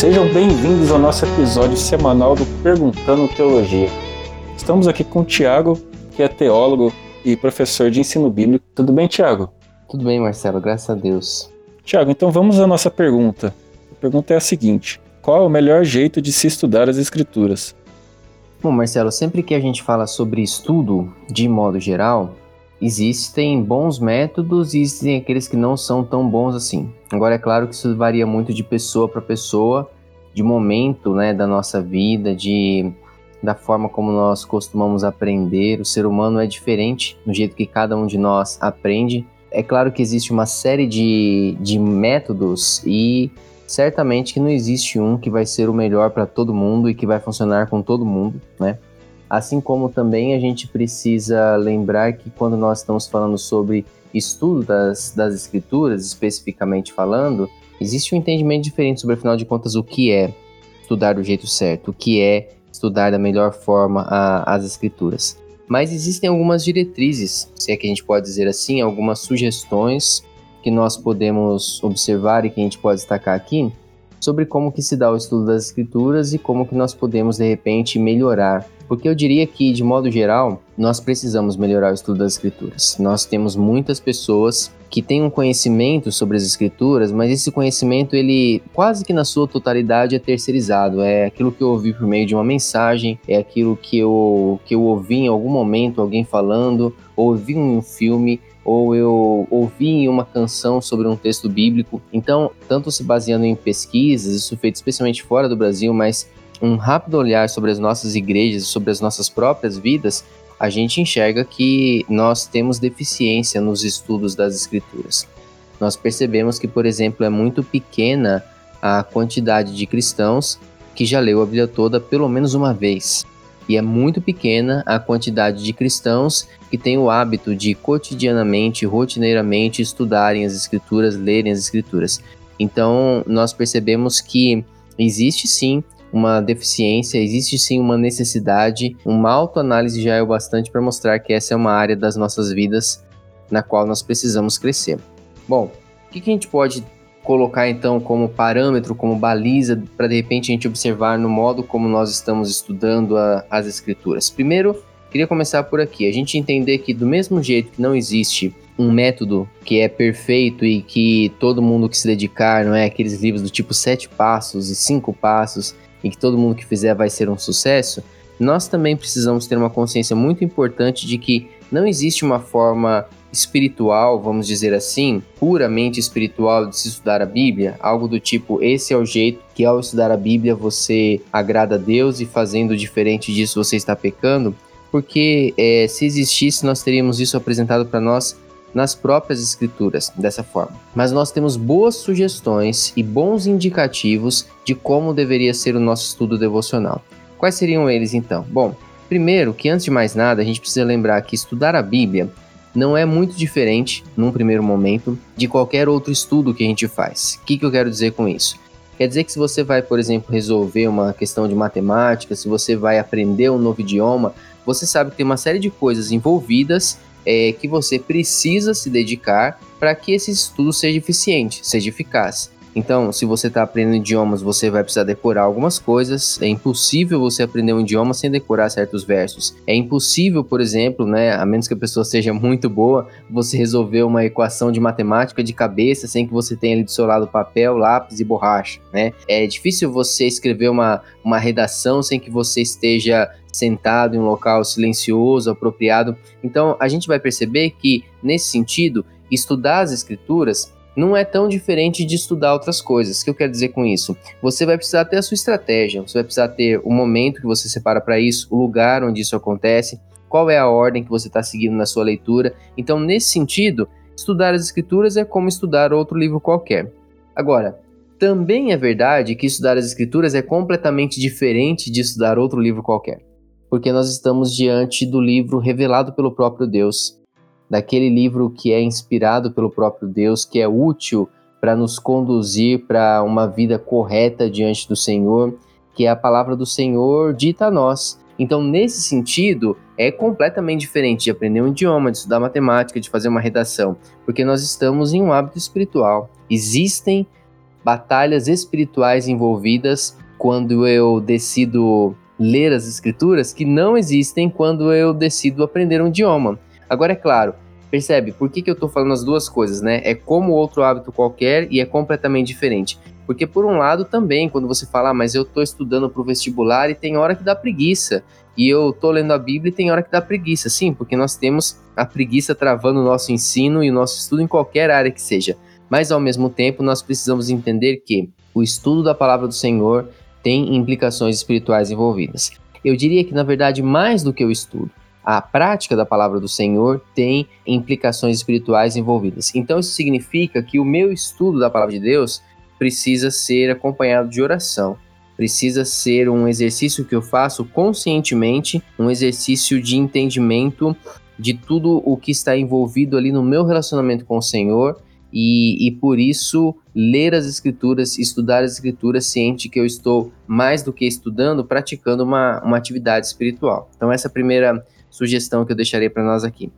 Sejam bem-vindos ao nosso episódio semanal do Perguntando Teologia. Estamos aqui com o Tiago, que é teólogo e professor de ensino bíblico. Tudo bem, Tiago? Tudo bem, Marcelo, graças a Deus. Tiago, então vamos à nossa pergunta. A pergunta é a seguinte: qual é o melhor jeito de se estudar as Escrituras? Bom, Marcelo, sempre que a gente fala sobre estudo, de modo geral, existem bons métodos e existem aqueles que não são tão bons assim. Agora, é claro que isso varia muito de pessoa para pessoa, de momento né, da nossa vida, de da forma como nós costumamos aprender. O ser humano é diferente no jeito que cada um de nós aprende. É claro que existe uma série de, de métodos e certamente que não existe um que vai ser o melhor para todo mundo e que vai funcionar com todo mundo, né? Assim como também a gente precisa lembrar que quando nós estamos falando sobre estudo das, das escrituras, especificamente falando, existe um entendimento diferente sobre, afinal de contas, o que é estudar do jeito certo, o que é estudar da melhor forma a, as escrituras. Mas existem algumas diretrizes, se é que a gente pode dizer assim, algumas sugestões que nós podemos observar e que a gente pode destacar aqui sobre como que se dá o estudo das escrituras e como que nós podemos de repente melhorar porque eu diria que, de modo geral, nós precisamos melhorar o estudo das escrituras. Nós temos muitas pessoas que têm um conhecimento sobre as escrituras, mas esse conhecimento, ele quase que na sua totalidade é terceirizado. É aquilo que eu ouvi por meio de uma mensagem, é aquilo que eu, que eu ouvi em algum momento alguém falando, ou ouvi em um filme, ou eu ouvi em uma canção sobre um texto bíblico. Então, tanto se baseando em pesquisas, isso feito especialmente fora do Brasil, mas um rápido olhar sobre as nossas igrejas, sobre as nossas próprias vidas, a gente enxerga que nós temos deficiência nos estudos das escrituras. Nós percebemos que, por exemplo, é muito pequena a quantidade de cristãos que já leu a Bíblia toda pelo menos uma vez. E é muito pequena a quantidade de cristãos que têm o hábito de cotidianamente, rotineiramente estudarem as escrituras, lerem as escrituras. Então, nós percebemos que existe sim uma deficiência, existe sim uma necessidade. Uma autoanálise já é o bastante para mostrar que essa é uma área das nossas vidas na qual nós precisamos crescer. Bom, o que, que a gente pode colocar então como parâmetro, como baliza, para de repente a gente observar no modo como nós estamos estudando a, as escrituras? Primeiro, queria começar por aqui. A gente entender que, do mesmo jeito que não existe um método que é perfeito e que todo mundo que se dedicar, não é? Aqueles livros do tipo sete passos e cinco passos e que todo mundo que fizer vai ser um sucesso, nós também precisamos ter uma consciência muito importante de que não existe uma forma espiritual, vamos dizer assim, puramente espiritual de se estudar a Bíblia, algo do tipo esse é o jeito que ao estudar a Bíblia você agrada a Deus e fazendo diferente disso você está pecando, porque é, se existisse nós teríamos isso apresentado para nós nas próprias escrituras dessa forma. Mas nós temos boas sugestões e bons indicativos de como deveria ser o nosso estudo devocional. Quais seriam eles então? Bom, primeiro que antes de mais nada a gente precisa lembrar que estudar a Bíblia não é muito diferente, num primeiro momento, de qualquer outro estudo que a gente faz. O que, que eu quero dizer com isso? Quer dizer que se você vai, por exemplo, resolver uma questão de matemática, se você vai aprender um novo idioma, você sabe que tem uma série de coisas envolvidas é, que você precisa se dedicar para que esse estudo seja eficiente, seja eficaz. Então, se você está aprendendo idiomas, você vai precisar decorar algumas coisas. É impossível você aprender um idioma sem decorar certos versos. É impossível, por exemplo, né, a menos que a pessoa seja muito boa, você resolver uma equação de matemática de cabeça sem que você tenha ali do seu lado papel, lápis e borracha. Né? É difícil você escrever uma, uma redação sem que você esteja sentado em um local silencioso, apropriado. Então, a gente vai perceber que, nesse sentido, estudar as escrituras não é tão diferente de estudar outras coisas. O que eu quero dizer com isso? Você vai precisar ter a sua estratégia, você vai precisar ter o momento que você separa para isso, o lugar onde isso acontece, qual é a ordem que você está seguindo na sua leitura. Então, nesse sentido, estudar as escrituras é como estudar outro livro qualquer. Agora, também é verdade que estudar as escrituras é completamente diferente de estudar outro livro qualquer porque nós estamos diante do livro revelado pelo próprio Deus, daquele livro que é inspirado pelo próprio Deus, que é útil para nos conduzir para uma vida correta diante do Senhor, que é a palavra do Senhor dita a nós. Então, nesse sentido, é completamente diferente de aprender um idioma, de estudar matemática, de fazer uma redação, porque nós estamos em um hábito espiritual. Existem batalhas espirituais envolvidas quando eu decido ler as escrituras que não existem quando eu decido aprender um idioma. Agora, é claro, percebe por que, que eu estou falando as duas coisas, né? É como outro hábito qualquer e é completamente diferente. Porque, por um lado, também, quando você fala, ah, mas eu estou estudando para o vestibular e tem hora que dá preguiça. E eu estou lendo a Bíblia e tem hora que dá preguiça. Sim, porque nós temos a preguiça travando o nosso ensino e o nosso estudo em qualquer área que seja. Mas, ao mesmo tempo, nós precisamos entender que o estudo da palavra do Senhor tem implicações espirituais envolvidas. Eu diria que, na verdade, mais do que o estudo, a prática da palavra do Senhor tem implicações espirituais envolvidas. Então, isso significa que o meu estudo da palavra de Deus precisa ser acompanhado de oração. Precisa ser um exercício que eu faço conscientemente, um exercício de entendimento de tudo o que está envolvido ali no meu relacionamento com o Senhor e, e por isso ler as escrituras, estudar as escrituras, ciente que eu estou mais do que estudando, praticando uma, uma atividade espiritual. Então, essa é primeira sugestão que eu deixarei para nós aqui.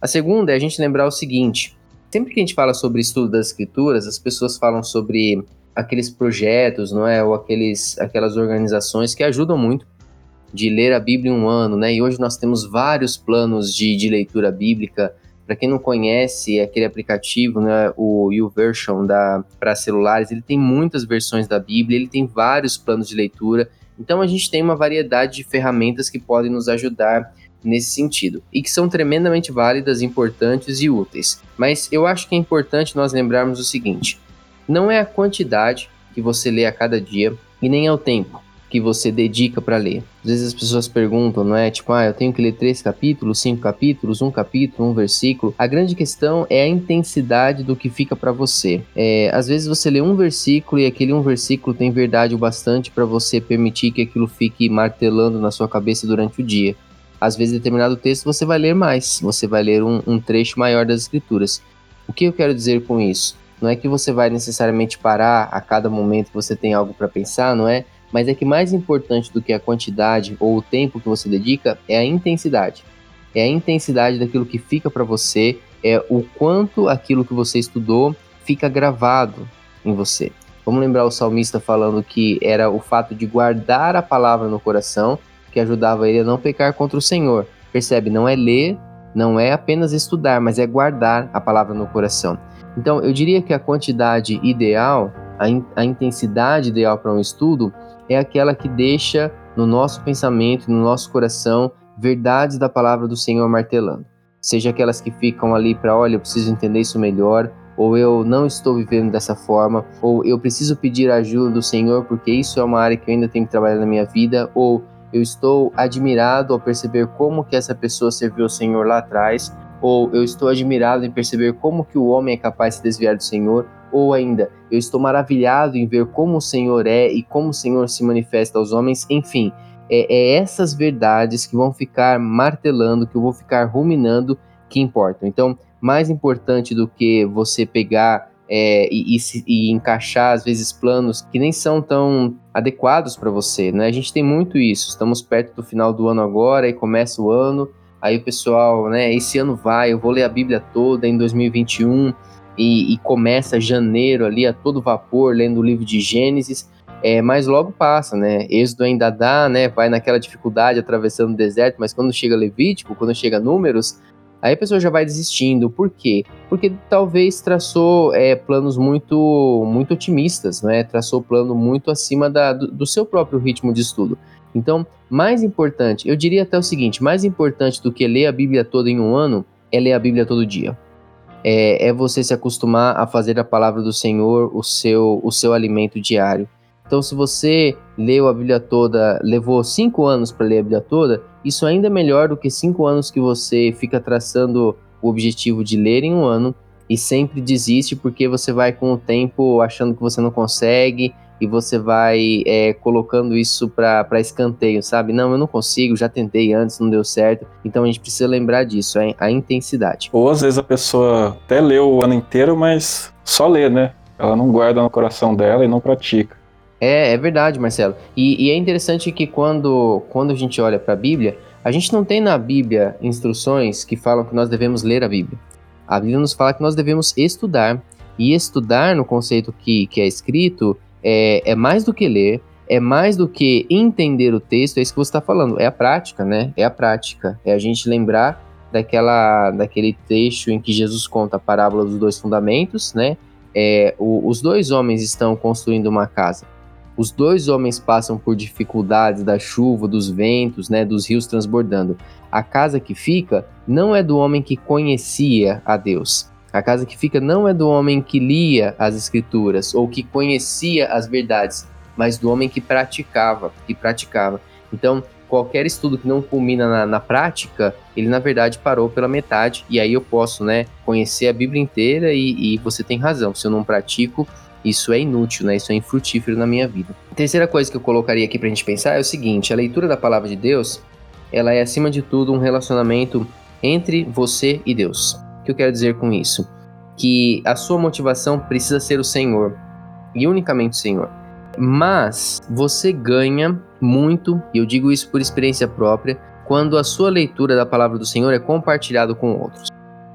A segunda é a gente lembrar o seguinte: sempre que a gente fala sobre estudo das escrituras, as pessoas falam sobre aqueles projetos, não é, ou aqueles, aquelas organizações que ajudam muito de ler a Bíblia em um ano, né? E hoje nós temos vários planos de, de leitura bíblica para quem não conhece, aquele aplicativo, né, o YouVersion para celulares, ele tem muitas versões da Bíblia, ele tem vários planos de leitura. Então a gente tem uma variedade de ferramentas que podem nos ajudar nesse sentido e que são tremendamente válidas, importantes e úteis. Mas eu acho que é importante nós lembrarmos o seguinte: não é a quantidade que você lê a cada dia e nem é o tempo que você dedica para ler. Às vezes as pessoas perguntam, não é? Tipo, ah, eu tenho que ler três capítulos, cinco capítulos, um capítulo, um versículo. A grande questão é a intensidade do que fica para você. É, às vezes você lê um versículo e aquele um versículo tem verdade o bastante para você permitir que aquilo fique martelando na sua cabeça durante o dia. Às vezes, determinado texto você vai ler mais, você vai ler um, um trecho maior das escrituras. O que eu quero dizer com isso? Não é que você vai necessariamente parar a cada momento que você tem algo para pensar, não é? mas é que mais importante do que a quantidade ou o tempo que você dedica é a intensidade. É a intensidade daquilo que fica para você, é o quanto aquilo que você estudou fica gravado em você. Vamos lembrar o salmista falando que era o fato de guardar a palavra no coração que ajudava ele a não pecar contra o Senhor. Percebe? Não é ler, não é apenas estudar, mas é guardar a palavra no coração. Então, eu diria que a quantidade ideal, a, in a intensidade ideal para um estudo é aquela que deixa no nosso pensamento, no nosso coração, verdades da palavra do Senhor martelando. Seja aquelas que ficam ali para, olha, eu preciso entender isso melhor, ou eu não estou vivendo dessa forma, ou eu preciso pedir ajuda do Senhor porque isso é uma área que eu ainda tenho que trabalhar na minha vida, ou eu estou admirado ao perceber como que essa pessoa serviu ao Senhor lá atrás, ou eu estou admirado em perceber como que o homem é capaz de se desviar do Senhor, ou ainda, eu estou maravilhado em ver como o Senhor é e como o Senhor se manifesta aos homens. Enfim, é, é essas verdades que vão ficar martelando, que eu vou ficar ruminando, que importam. Então, mais importante do que você pegar é, e, e, e, encaixar, às vezes, planos que nem são tão adequados para você, né? A gente tem muito isso. Estamos perto do final do ano agora e começa o ano. Aí o pessoal, né? Esse ano vai, eu vou ler a Bíblia toda em 2021 e, e, começa janeiro ali a todo vapor lendo o livro de Gênesis, é, mas logo passa, né? Êxodo ainda dá, né? Vai naquela dificuldade atravessando o deserto, mas quando chega Levítico, quando chega Números, aí a pessoa já vai desistindo. Por quê? Porque talvez traçou é, planos muito, muito otimistas, né? Traçou plano muito acima da, do, do seu próprio ritmo de estudo. Então, mais importante, eu diria até o seguinte: mais importante do que ler a Bíblia toda em um ano é ler a Bíblia todo dia é, é você se acostumar a fazer a palavra do Senhor o seu, o seu alimento diário. Então, se você leu a Bíblia toda, levou cinco anos para ler a Bíblia toda, isso ainda é melhor do que cinco anos que você fica traçando o objetivo de ler em um ano e sempre desiste porque você vai com o tempo achando que você não consegue e você vai é, colocando isso para escanteio, sabe? Não, eu não consigo, já tentei antes, não deu certo. Então a gente precisa lembrar disso, a, a intensidade. Ou às vezes a pessoa até leu o ano inteiro, mas só lê, né? Ela não guarda no coração dela e não pratica. É, é verdade, Marcelo. E, e é interessante que quando, quando a gente olha para a Bíblia, a gente não tem na Bíblia instruções que falam que nós devemos ler a Bíblia. A Bíblia nos fala que nós devemos estudar E estudar no conceito que, que é escrito é, é mais do que ler, é mais do que entender o texto, é isso que você está falando, é a prática, né? É a prática, é a gente lembrar daquela, daquele trecho em que Jesus conta a parábola dos dois fundamentos, né? É, o, os dois homens estão construindo uma casa. Os dois homens passam por dificuldades da chuva, dos ventos, né, dos rios transbordando. A casa que fica não é do homem que conhecia a Deus. A casa que fica não é do homem que lia as escrituras ou que conhecia as verdades, mas do homem que praticava, que praticava. Então, qualquer estudo que não culmina na, na, prática, ele na verdade parou pela metade, e aí eu posso, né, conhecer a Bíblia inteira e, e, você tem razão, se eu não pratico, isso é inútil, né, isso é infrutífero na minha vida. A terceira coisa que eu colocaria aqui pra gente pensar é o seguinte, a leitura da palavra de Deus, ela é acima de tudo um relacionamento entre você e Deus. O que eu quero dizer com isso? Que a sua motivação precisa ser o Senhor, e unicamente o Senhor. Mas você ganha muito, e eu digo isso por experiência própria, quando a sua leitura da palavra do Senhor é compartilhada com outros.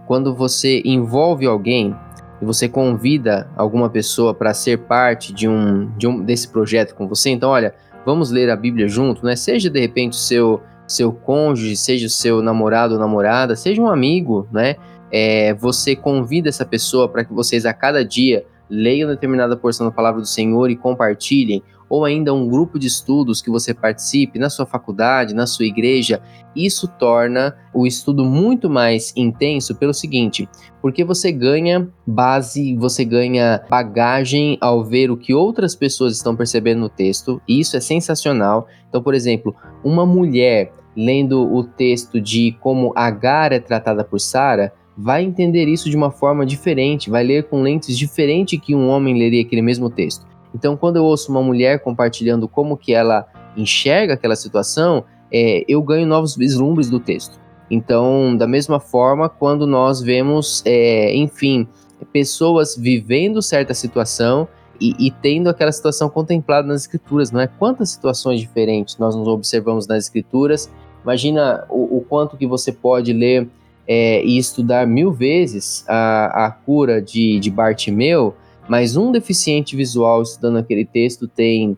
Quando você envolve alguém e você convida alguma pessoa para ser parte de um, de um desse projeto com você, então olha, vamos ler a Bíblia junto, né? Seja de repente o seu seu cônjuge, seja o seu namorado ou namorada, seja um amigo, né? É, você convida essa pessoa para que vocês a cada dia leiam determinada porção da palavra do Senhor e compartilhem, ou ainda um grupo de estudos que você participe na sua faculdade, na sua igreja, isso torna o estudo muito mais intenso pelo seguinte, porque você ganha base, você ganha bagagem ao ver o que outras pessoas estão percebendo no texto, e isso é sensacional. Então, por exemplo, uma mulher lendo o texto de como Agar é tratada por Sara, vai entender isso de uma forma diferente, vai ler com lentes diferentes que um homem leria aquele mesmo texto. Então, quando eu ouço uma mulher compartilhando como que ela enxerga aquela situação, é, eu ganho novos vislumbres do texto. Então, da mesma forma, quando nós vemos, é, enfim, pessoas vivendo certa situação e, e, tendo aquela situação contemplada nas escrituras, não é? Quantas situações diferentes nós nos observamos nas escrituras? Imagina o, o quanto que você pode ler é, e estudar mil vezes a, a cura de, de Bartimeu, mas um deficiente visual estudando aquele texto tem,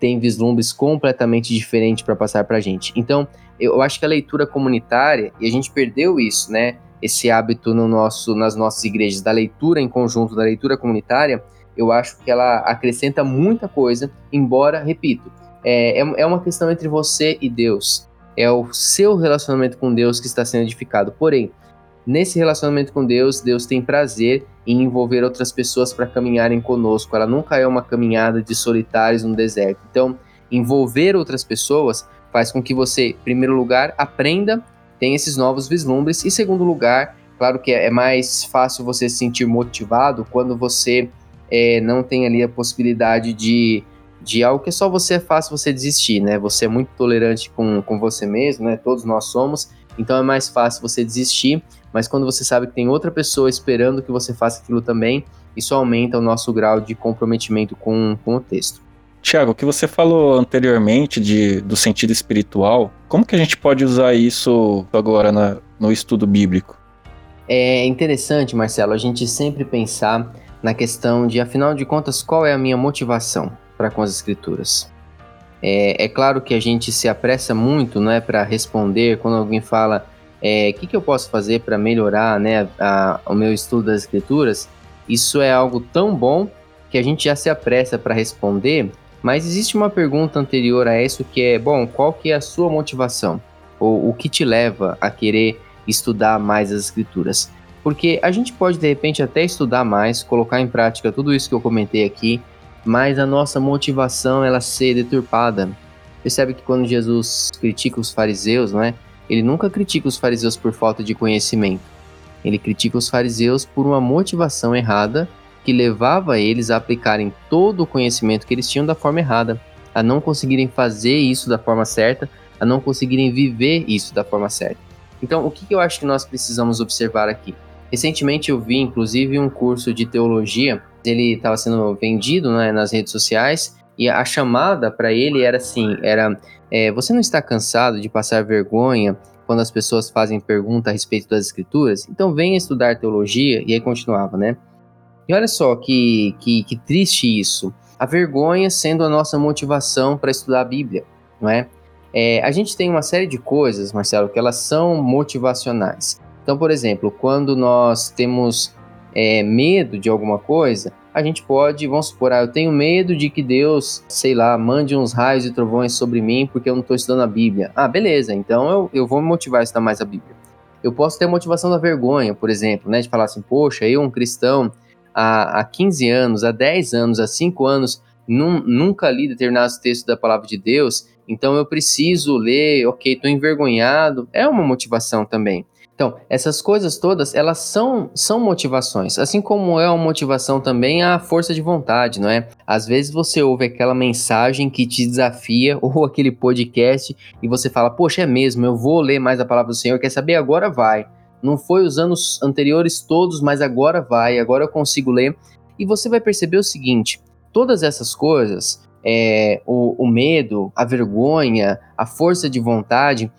tem vislumbres completamente diferentes para passar para a gente. Então, eu acho que a leitura comunitária, e a gente perdeu isso, né? Esse hábito no nosso, nas nossas igrejas, da leitura em conjunto, da leitura comunitária, eu acho que ela acrescenta muita coisa, embora, repito, é, é, é uma questão entre você e Deus é o seu relacionamento com Deus que está sendo edificado. Porém, nesse relacionamento com Deus, Deus tem prazer em envolver outras pessoas para caminharem conosco. Ela nunca é uma caminhada de solitários no deserto. Então, envolver outras pessoas faz com que você, em primeiro lugar, aprenda, tenha esses novos vislumbres, e segundo lugar, claro que é mais fácil você se sentir motivado quando você é, não tem ali a possibilidade de de algo que só você é fácil você desistir, né? Você é muito tolerante com, com você mesmo, né? Todos nós somos, então é mais fácil você desistir, mas quando você sabe que tem outra pessoa esperando que você faça aquilo também, isso aumenta o nosso grau de comprometimento com, com o texto. Tiago, o que você falou anteriormente de, do sentido espiritual, como que a gente pode usar isso agora na, no estudo bíblico? É interessante, Marcelo, a gente sempre pensar na questão de, afinal de contas, qual é a minha motivação? para com as escrituras. É, é, claro que a gente se apressa muito né, para responder quando alguém fala o é, que, que eu posso fazer para melhorar né, a, a, o meu estudo das escrituras. Isso é algo tão bom que a gente já se apressa para responder, mas existe uma pergunta anterior a isso que é, bom, qual que é a sua motivação? Ou o que te leva a querer estudar mais as escrituras? Porque a gente pode, de repente, até estudar mais, colocar em prática tudo isso que eu comentei aqui, mas a nossa motivação ela ser deturpada. Percebe que quando Jesus critica os fariseus, não é? Ele nunca critica os fariseus por falta de conhecimento. Ele critica os fariseus por uma motivação errada que levava eles a aplicarem todo o conhecimento que eles tinham da forma errada, a não conseguirem fazer isso da forma certa, a não conseguirem viver isso da forma certa. Então, o que, eu acho que nós precisamos observar aqui? Recentemente eu vi, inclusive, um curso de teologia ele estava sendo vendido né, nas redes sociais e a chamada para ele era assim, era é, você não está cansado de passar vergonha quando as pessoas fazem pergunta a respeito das escrituras? Então venha estudar teologia e aí continuava, né? E olha só que, que, que triste isso. A vergonha sendo a nossa motivação para estudar a Bíblia, não é? é? A gente tem uma série de coisas, Marcelo, que elas são motivacionais. Então, por exemplo, quando nós temos é, medo de alguma coisa, a gente pode, vamos supor, ah, eu tenho medo de que Deus, sei lá, mande uns raios e trovões sobre mim porque eu não estou estudando a Bíblia. Ah, beleza, então eu, eu vou me motivar a estudar mais a Bíblia. Eu posso ter a motivação da vergonha, por exemplo, né, de falar assim, poxa, eu, um cristão, há, há 15 anos, há 10 anos, há 5 anos, num, nunca li determinados textos da palavra de Deus, então eu preciso ler, ok, estou envergonhado. É uma motivação também. Então, essas coisas todas, elas são, são motivações, assim como é uma motivação também a força de vontade, não é? Às vezes você ouve aquela mensagem que te desafia, ou aquele podcast, e você fala, poxa, é mesmo, eu vou ler mais a palavra do Senhor, quer saber? Agora vai. Não foi os anos anteriores todos, mas agora vai, agora eu consigo ler. E você vai perceber o seguinte: todas essas coisas, é, o, o medo, a vergonha, a força de vontade,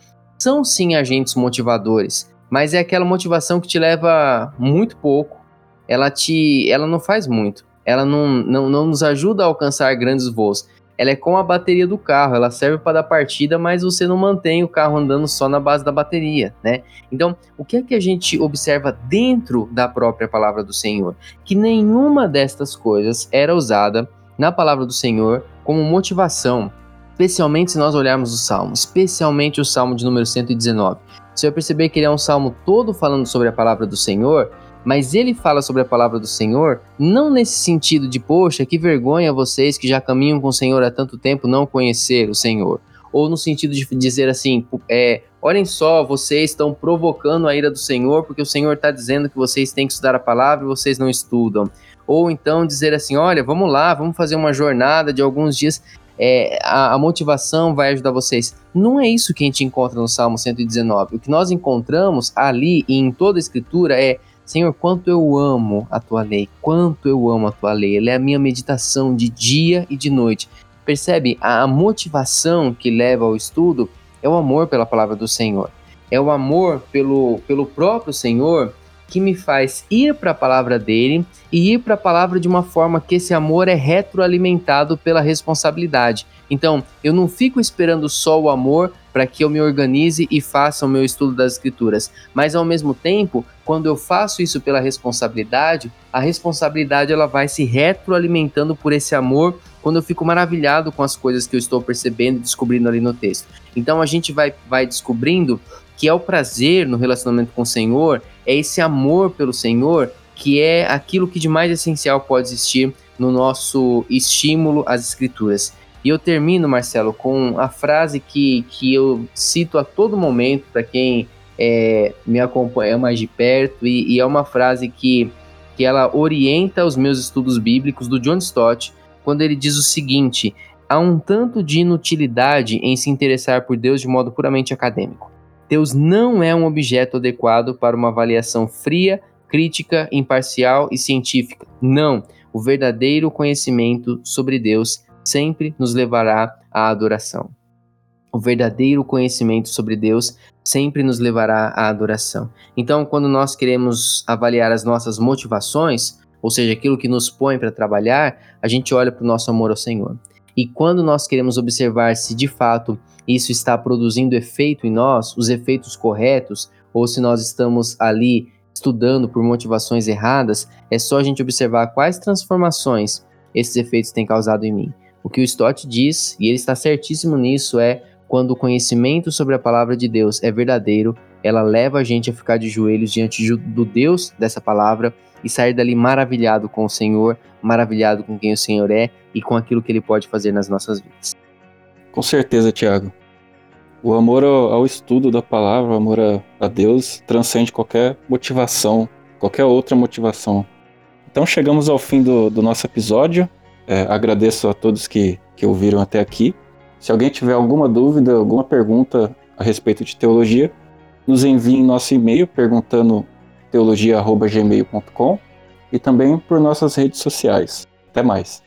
são sim agentes motivadores, mas é aquela motivação que te leva muito pouco, ela te, ela não faz muito, ela não, não, não nos ajuda a alcançar grandes voos ela é como a bateria do carro, ela serve para dar partida, mas você não mantém o carro andando só na base da bateria, né? Então, o que é que a gente observa dentro da própria palavra do Senhor? Que nenhuma destas coisas era usada na palavra do Senhor como motivação, especialmente se nós olharmos o salmo, especialmente o salmo de número 119. Você vai perceber que ele é um salmo todo falando sobre a palavra do Senhor, mas ele fala sobre a palavra do Senhor não nesse sentido de, poxa, que vergonha vocês que já caminham com o Senhor há tanto tempo não conhecer o Senhor. Ou no sentido de dizer assim, é, olhem só, vocês estão provocando a ira do Senhor porque o Senhor está dizendo que vocês têm que estudar a palavra e vocês não estudam. Ou então dizer assim, olha, vamos lá, vamos fazer uma jornada de alguns dias é, a, a, motivação vai ajudar vocês. Não é isso que a gente encontra no Salmo 119. O que nós encontramos ali e em toda a Escritura é Senhor, quanto eu amo a tua lei, quanto eu amo a tua lei. Ela é a minha meditação de dia e de noite. Percebe? A motivação que leva ao estudo é o amor pela palavra do Senhor. É o amor pelo, pelo próprio Senhor que me faz ir para a palavra dele e ir para a palavra de uma forma que esse amor é retroalimentado pela responsabilidade. Então, eu não fico esperando só o amor para que eu me organize e faça o meu estudo das escrituras, mas ao mesmo tempo, quando eu faço isso pela responsabilidade, a responsabilidade ela vai se retroalimentando por esse amor quando eu fico maravilhado com as coisas que eu estou percebendo e descobrindo ali no texto. Então a gente vai, vai descobrindo que é o prazer no relacionamento com o Senhor, é esse amor pelo Senhor que é aquilo que de mais essencial pode existir no nosso estímulo às escrituras. E eu termino, Marcelo, com a frase que, que eu cito a todo momento para quem é, me acompanha mais de perto, e, e, é uma frase que, que ela orienta os meus estudos bíblicos do John Stott, quando ele diz o seguinte: há um tanto de inutilidade em se interessar por Deus de modo puramente acadêmico. Deus não é um objeto adequado para uma avaliação fria, crítica, imparcial e científica. Não. O verdadeiro conhecimento sobre Deus sempre nos levará à adoração. O verdadeiro conhecimento sobre Deus sempre nos levará à adoração. Então, quando nós queremos avaliar as nossas motivações, ou seja, aquilo que nos põe para trabalhar, a gente olha para o nosso amor ao Senhor. E quando nós queremos observar se de fato isso está produzindo efeito em nós, os efeitos corretos, ou se nós estamos ali estudando por motivações erradas, é só a gente observar quais transformações esses efeitos têm causado em mim. O que o Stott diz, e ele está certíssimo nisso, é quando o conhecimento sobre a palavra de Deus é verdadeiro, ela leva a gente a ficar de joelhos diante do Deus dessa palavra e sair dali maravilhado com o Senhor, maravilhado com quem o Senhor é e com aquilo que ele pode fazer nas nossas vidas. Com certeza, Tiago. O amor ao, estudo da palavra, o amor a, Deus, transcende qualquer motivação, qualquer outra motivação. Então chegamos ao fim do, do nosso episódio. É, agradeço a todos que, que ouviram até aqui. Se alguém tiver alguma dúvida, alguma pergunta a respeito de teologia, nos envie em nosso e-mail perguntando teologia.gmail.com e também por nossas redes sociais. Até mais.